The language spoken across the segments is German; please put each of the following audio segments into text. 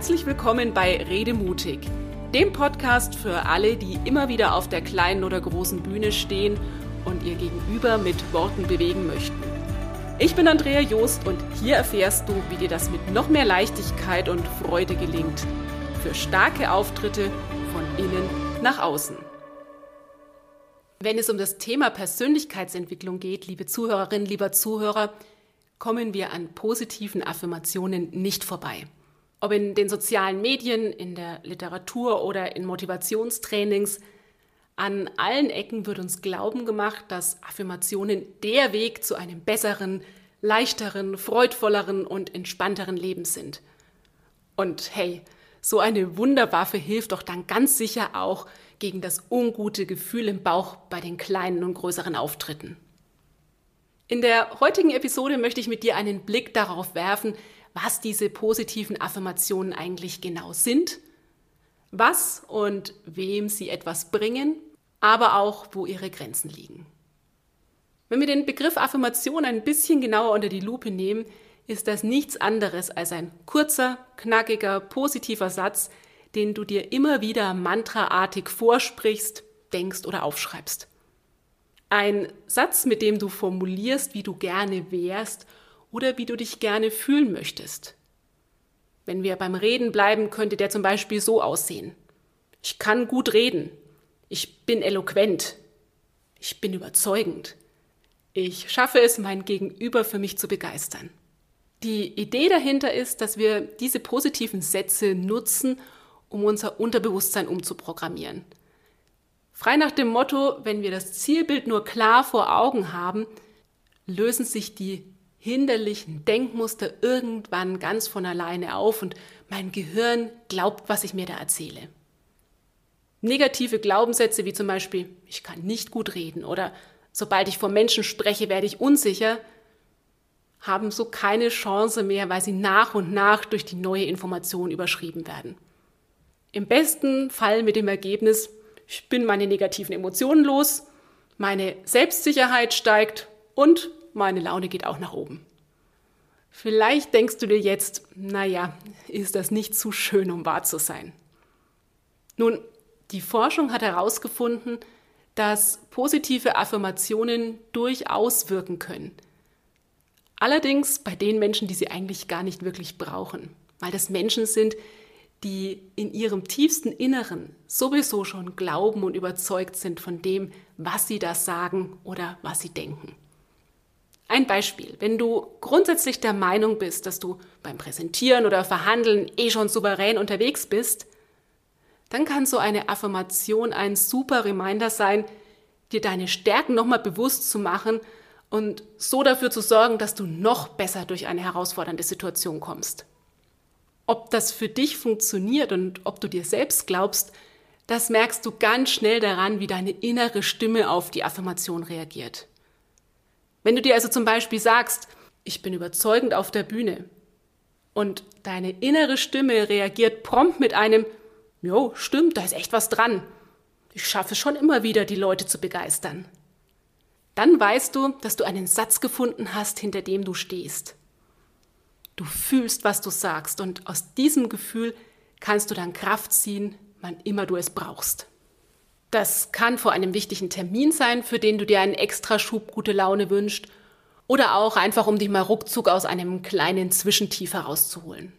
Herzlich willkommen bei Rede mutig, dem Podcast für alle, die immer wieder auf der kleinen oder großen Bühne stehen und ihr Gegenüber mit Worten bewegen möchten. Ich bin Andrea Joost und hier erfährst du, wie dir das mit noch mehr Leichtigkeit und Freude gelingt. Für starke Auftritte von innen nach außen. Wenn es um das Thema Persönlichkeitsentwicklung geht, liebe Zuhörerinnen, lieber Zuhörer, kommen wir an positiven Affirmationen nicht vorbei. Ob in den sozialen Medien, in der Literatur oder in Motivationstrainings, an allen Ecken wird uns Glauben gemacht, dass Affirmationen der Weg zu einem besseren, leichteren, freudvolleren und entspannteren Leben sind. Und hey, so eine Wunderwaffe hilft doch dann ganz sicher auch gegen das ungute Gefühl im Bauch bei den kleinen und größeren Auftritten. In der heutigen Episode möchte ich mit dir einen Blick darauf werfen, was diese positiven Affirmationen eigentlich genau sind, was und wem sie etwas bringen, aber auch wo ihre Grenzen liegen. Wenn wir den Begriff Affirmation ein bisschen genauer unter die Lupe nehmen, ist das nichts anderes als ein kurzer, knackiger, positiver Satz, den du dir immer wieder mantraartig vorsprichst, denkst oder aufschreibst. Ein Satz, mit dem du formulierst, wie du gerne wärst oder wie du dich gerne fühlen möchtest. Wenn wir beim Reden bleiben, könnte der zum Beispiel so aussehen. Ich kann gut reden. Ich bin eloquent. Ich bin überzeugend. Ich schaffe es, mein Gegenüber für mich zu begeistern. Die Idee dahinter ist, dass wir diese positiven Sätze nutzen, um unser Unterbewusstsein umzuprogrammieren. Frei nach dem Motto, wenn wir das Zielbild nur klar vor Augen haben, lösen sich die hinderlichen Denkmuster irgendwann ganz von alleine auf und mein Gehirn glaubt, was ich mir da erzähle. Negative Glaubenssätze wie zum Beispiel, ich kann nicht gut reden oder sobald ich vor Menschen spreche, werde ich unsicher, haben so keine Chance mehr, weil sie nach und nach durch die neue Information überschrieben werden. Im besten Fall mit dem Ergebnis, ich bin meine negativen Emotionen los, meine Selbstsicherheit steigt und meine Laune geht auch nach oben. Vielleicht denkst du dir jetzt, naja, ist das nicht zu schön, um wahr zu sein. Nun, die Forschung hat herausgefunden, dass positive Affirmationen durchaus wirken können. Allerdings bei den Menschen, die sie eigentlich gar nicht wirklich brauchen, weil das Menschen sind, die in ihrem tiefsten Inneren sowieso schon glauben und überzeugt sind von dem, was sie da sagen oder was sie denken. Ein Beispiel. Wenn du grundsätzlich der Meinung bist, dass du beim Präsentieren oder Verhandeln eh schon souverän unterwegs bist, dann kann so eine Affirmation ein super Reminder sein, dir deine Stärken nochmal bewusst zu machen und so dafür zu sorgen, dass du noch besser durch eine herausfordernde Situation kommst. Ob das für dich funktioniert und ob du dir selbst glaubst, das merkst du ganz schnell daran, wie deine innere Stimme auf die Affirmation reagiert. Wenn du dir also zum Beispiel sagst, ich bin überzeugend auf der Bühne und deine innere Stimme reagiert prompt mit einem, jo, stimmt, da ist echt was dran. Ich schaffe schon immer wieder, die Leute zu begeistern. Dann weißt du, dass du einen Satz gefunden hast, hinter dem du stehst. Du fühlst, was du sagst und aus diesem Gefühl kannst du dann Kraft ziehen, wann immer du es brauchst. Das kann vor einem wichtigen Termin sein, für den du dir einen extra Schub gute Laune wünschst oder auch einfach, um dich mal ruckzuck aus einem kleinen Zwischentief herauszuholen.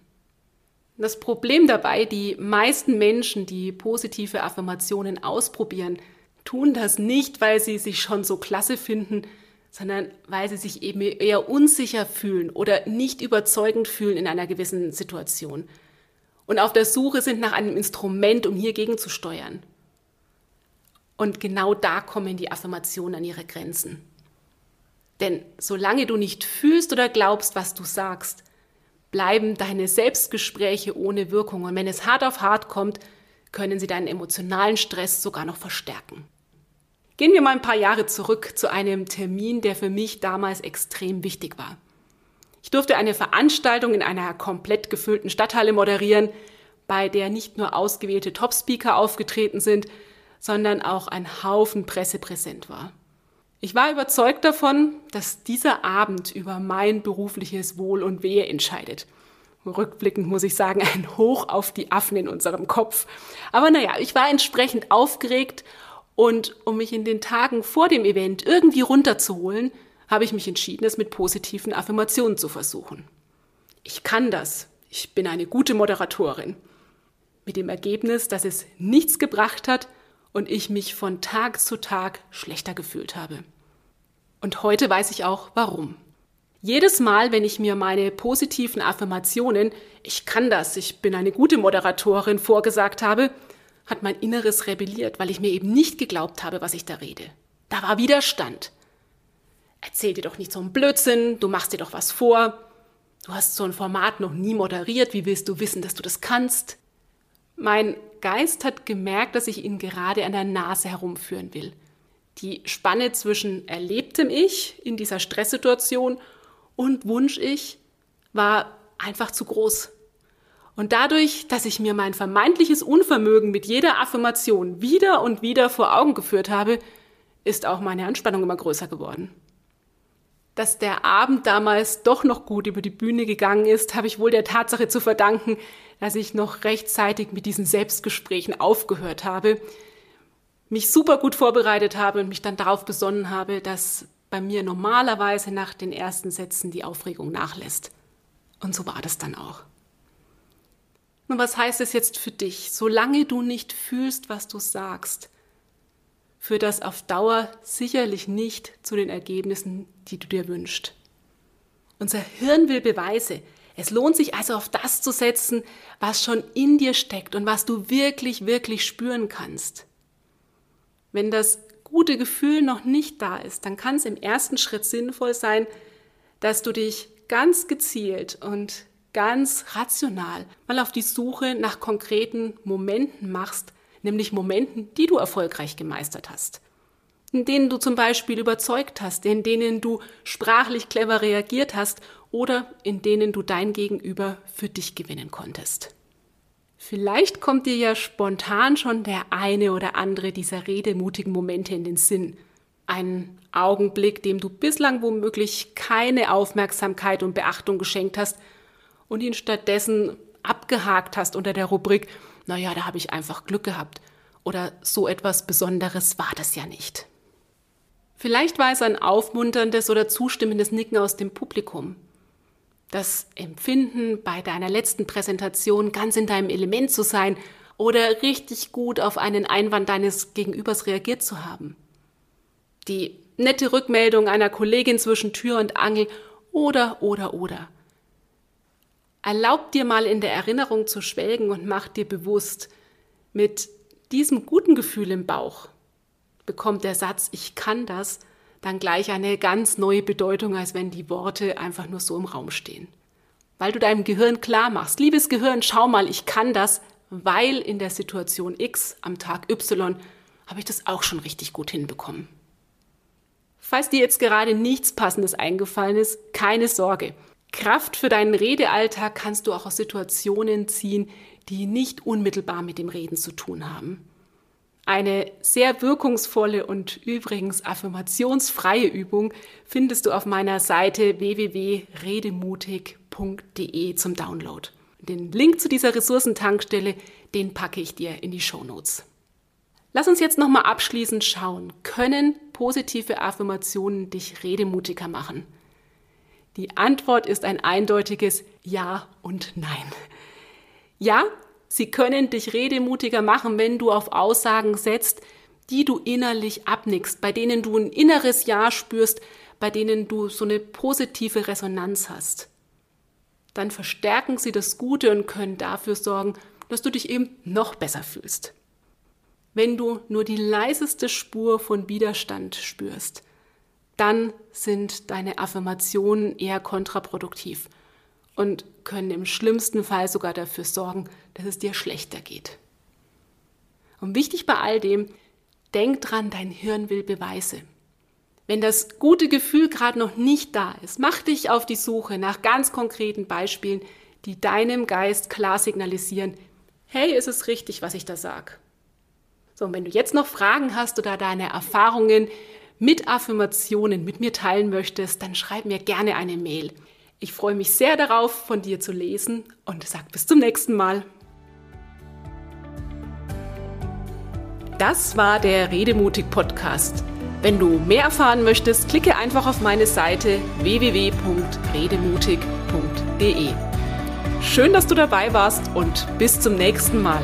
Das Problem dabei, die meisten Menschen, die positive Affirmationen ausprobieren, tun das nicht, weil sie sich schon so klasse finden, sondern weil sie sich eben eher unsicher fühlen oder nicht überzeugend fühlen in einer gewissen Situation und auf der Suche sind nach einem Instrument, um hier gegenzusteuern. Und genau da kommen die Affirmationen an ihre Grenzen. Denn solange du nicht fühlst oder glaubst, was du sagst, bleiben deine Selbstgespräche ohne Wirkung. Und wenn es hart auf hart kommt, können sie deinen emotionalen Stress sogar noch verstärken. Gehen wir mal ein paar Jahre zurück zu einem Termin, der für mich damals extrem wichtig war. Ich durfte eine Veranstaltung in einer komplett gefüllten Stadthalle moderieren, bei der nicht nur ausgewählte Topspeaker aufgetreten sind, sondern auch ein Haufen Presse präsent war. Ich war überzeugt davon, dass dieser Abend über mein berufliches Wohl und Wehe entscheidet. rückblickend muss ich sagen, ein Hoch auf die Affen in unserem Kopf. Aber naja, ich war entsprechend aufgeregt und um mich in den Tagen vor dem Event irgendwie runterzuholen, habe ich mich entschieden, es mit positiven Affirmationen zu versuchen. Ich kann das. Ich bin eine gute Moderatorin. Mit dem Ergebnis, dass es nichts gebracht hat und ich mich von Tag zu Tag schlechter gefühlt habe. Und heute weiß ich auch warum. Jedes Mal, wenn ich mir meine positiven Affirmationen, ich kann das, ich bin eine gute Moderatorin, vorgesagt habe, hat mein Inneres rebelliert, weil ich mir eben nicht geglaubt habe, was ich da rede. Da war Widerstand. Erzähl dir doch nicht so einen Blödsinn, du machst dir doch was vor. Du hast so ein Format noch nie moderiert, wie willst du wissen, dass du das kannst? Mein Geist hat gemerkt, dass ich ihn gerade an der Nase herumführen will. Die Spanne zwischen erlebtem Ich in dieser Stresssituation und Wunsch-Ich war einfach zu groß. Und dadurch, dass ich mir mein vermeintliches Unvermögen mit jeder Affirmation wieder und wieder vor Augen geführt habe, ist auch meine Anspannung immer größer geworden. Dass der Abend damals doch noch gut über die Bühne gegangen ist, habe ich wohl der Tatsache zu verdanken, dass ich noch rechtzeitig mit diesen Selbstgesprächen aufgehört habe, mich super gut vorbereitet habe und mich dann darauf besonnen habe, dass bei mir normalerweise nach den ersten Sätzen die Aufregung nachlässt. Und so war das dann auch. Nun, was heißt es jetzt für dich? Solange du nicht fühlst, was du sagst, führt das auf Dauer sicherlich nicht zu den Ergebnissen, die du dir wünschst. Unser Hirn will Beweise. Es lohnt sich also auf das zu setzen, was schon in dir steckt und was du wirklich, wirklich spüren kannst. Wenn das gute Gefühl noch nicht da ist, dann kann es im ersten Schritt sinnvoll sein, dass du dich ganz gezielt und ganz rational mal auf die Suche nach konkreten Momenten machst, nämlich Momenten, die du erfolgreich gemeistert hast. In denen du zum Beispiel überzeugt hast, in denen du sprachlich clever reagiert hast oder in denen du dein Gegenüber für dich gewinnen konntest. Vielleicht kommt dir ja spontan schon der eine oder andere dieser redemutigen Momente in den Sinn. Ein Augenblick, dem du bislang womöglich keine Aufmerksamkeit und Beachtung geschenkt hast und ihn stattdessen abgehakt hast unter der Rubrik, naja, da habe ich einfach Glück gehabt. Oder so etwas Besonderes war das ja nicht. Vielleicht war es ein aufmunterndes oder zustimmendes Nicken aus dem Publikum das Empfinden, bei deiner letzten Präsentation ganz in deinem Element zu sein oder richtig gut auf einen Einwand deines Gegenübers reagiert zu haben. Die nette Rückmeldung einer Kollegin zwischen Tür und Angel oder, oder, oder. Erlaub dir mal in der Erinnerung zu schwelgen und mach dir bewusst, mit diesem guten Gefühl im Bauch bekommt der Satz Ich kann das dann gleich eine ganz neue Bedeutung, als wenn die Worte einfach nur so im Raum stehen. Weil du deinem Gehirn klar machst, liebes Gehirn, schau mal, ich kann das, weil in der Situation X am Tag Y habe ich das auch schon richtig gut hinbekommen. Falls dir jetzt gerade nichts Passendes eingefallen ist, keine Sorge. Kraft für deinen Redealltag kannst du auch aus Situationen ziehen, die nicht unmittelbar mit dem Reden zu tun haben. Eine sehr wirkungsvolle und übrigens affirmationsfreie Übung findest du auf meiner Seite www.redemutig.de zum Download. Den Link zu dieser Ressourcentankstelle, den packe ich dir in die Show Notes. Lass uns jetzt nochmal abschließend schauen. Können positive Affirmationen dich redemutiger machen? Die Antwort ist ein eindeutiges Ja und Nein. Ja, Sie können dich redemutiger machen, wenn du auf Aussagen setzt, die du innerlich abnickst, bei denen du ein inneres Ja spürst, bei denen du so eine positive Resonanz hast. Dann verstärken sie das Gute und können dafür sorgen, dass du dich eben noch besser fühlst. Wenn du nur die leiseste Spur von Widerstand spürst, dann sind deine Affirmationen eher kontraproduktiv und können im schlimmsten Fall sogar dafür sorgen, dass es dir schlechter geht. Und wichtig bei all dem, denk dran, dein Hirn will Beweise. Wenn das gute Gefühl gerade noch nicht da ist, mach dich auf die Suche nach ganz konkreten Beispielen, die deinem Geist klar signalisieren, hey, ist es richtig, was ich da sage? So, und wenn du jetzt noch Fragen hast oder deine Erfahrungen mit Affirmationen mit mir teilen möchtest, dann schreib mir gerne eine Mail Ich freue mich sehr darauf, von dir zu lesen und sag bis zum nächsten Mal. Das war der Redemutig Podcast. Wenn du mehr erfahren möchtest, klicke einfach auf meine Seite www.redemutig.de. Schön, dass du dabei warst und bis zum nächsten Mal.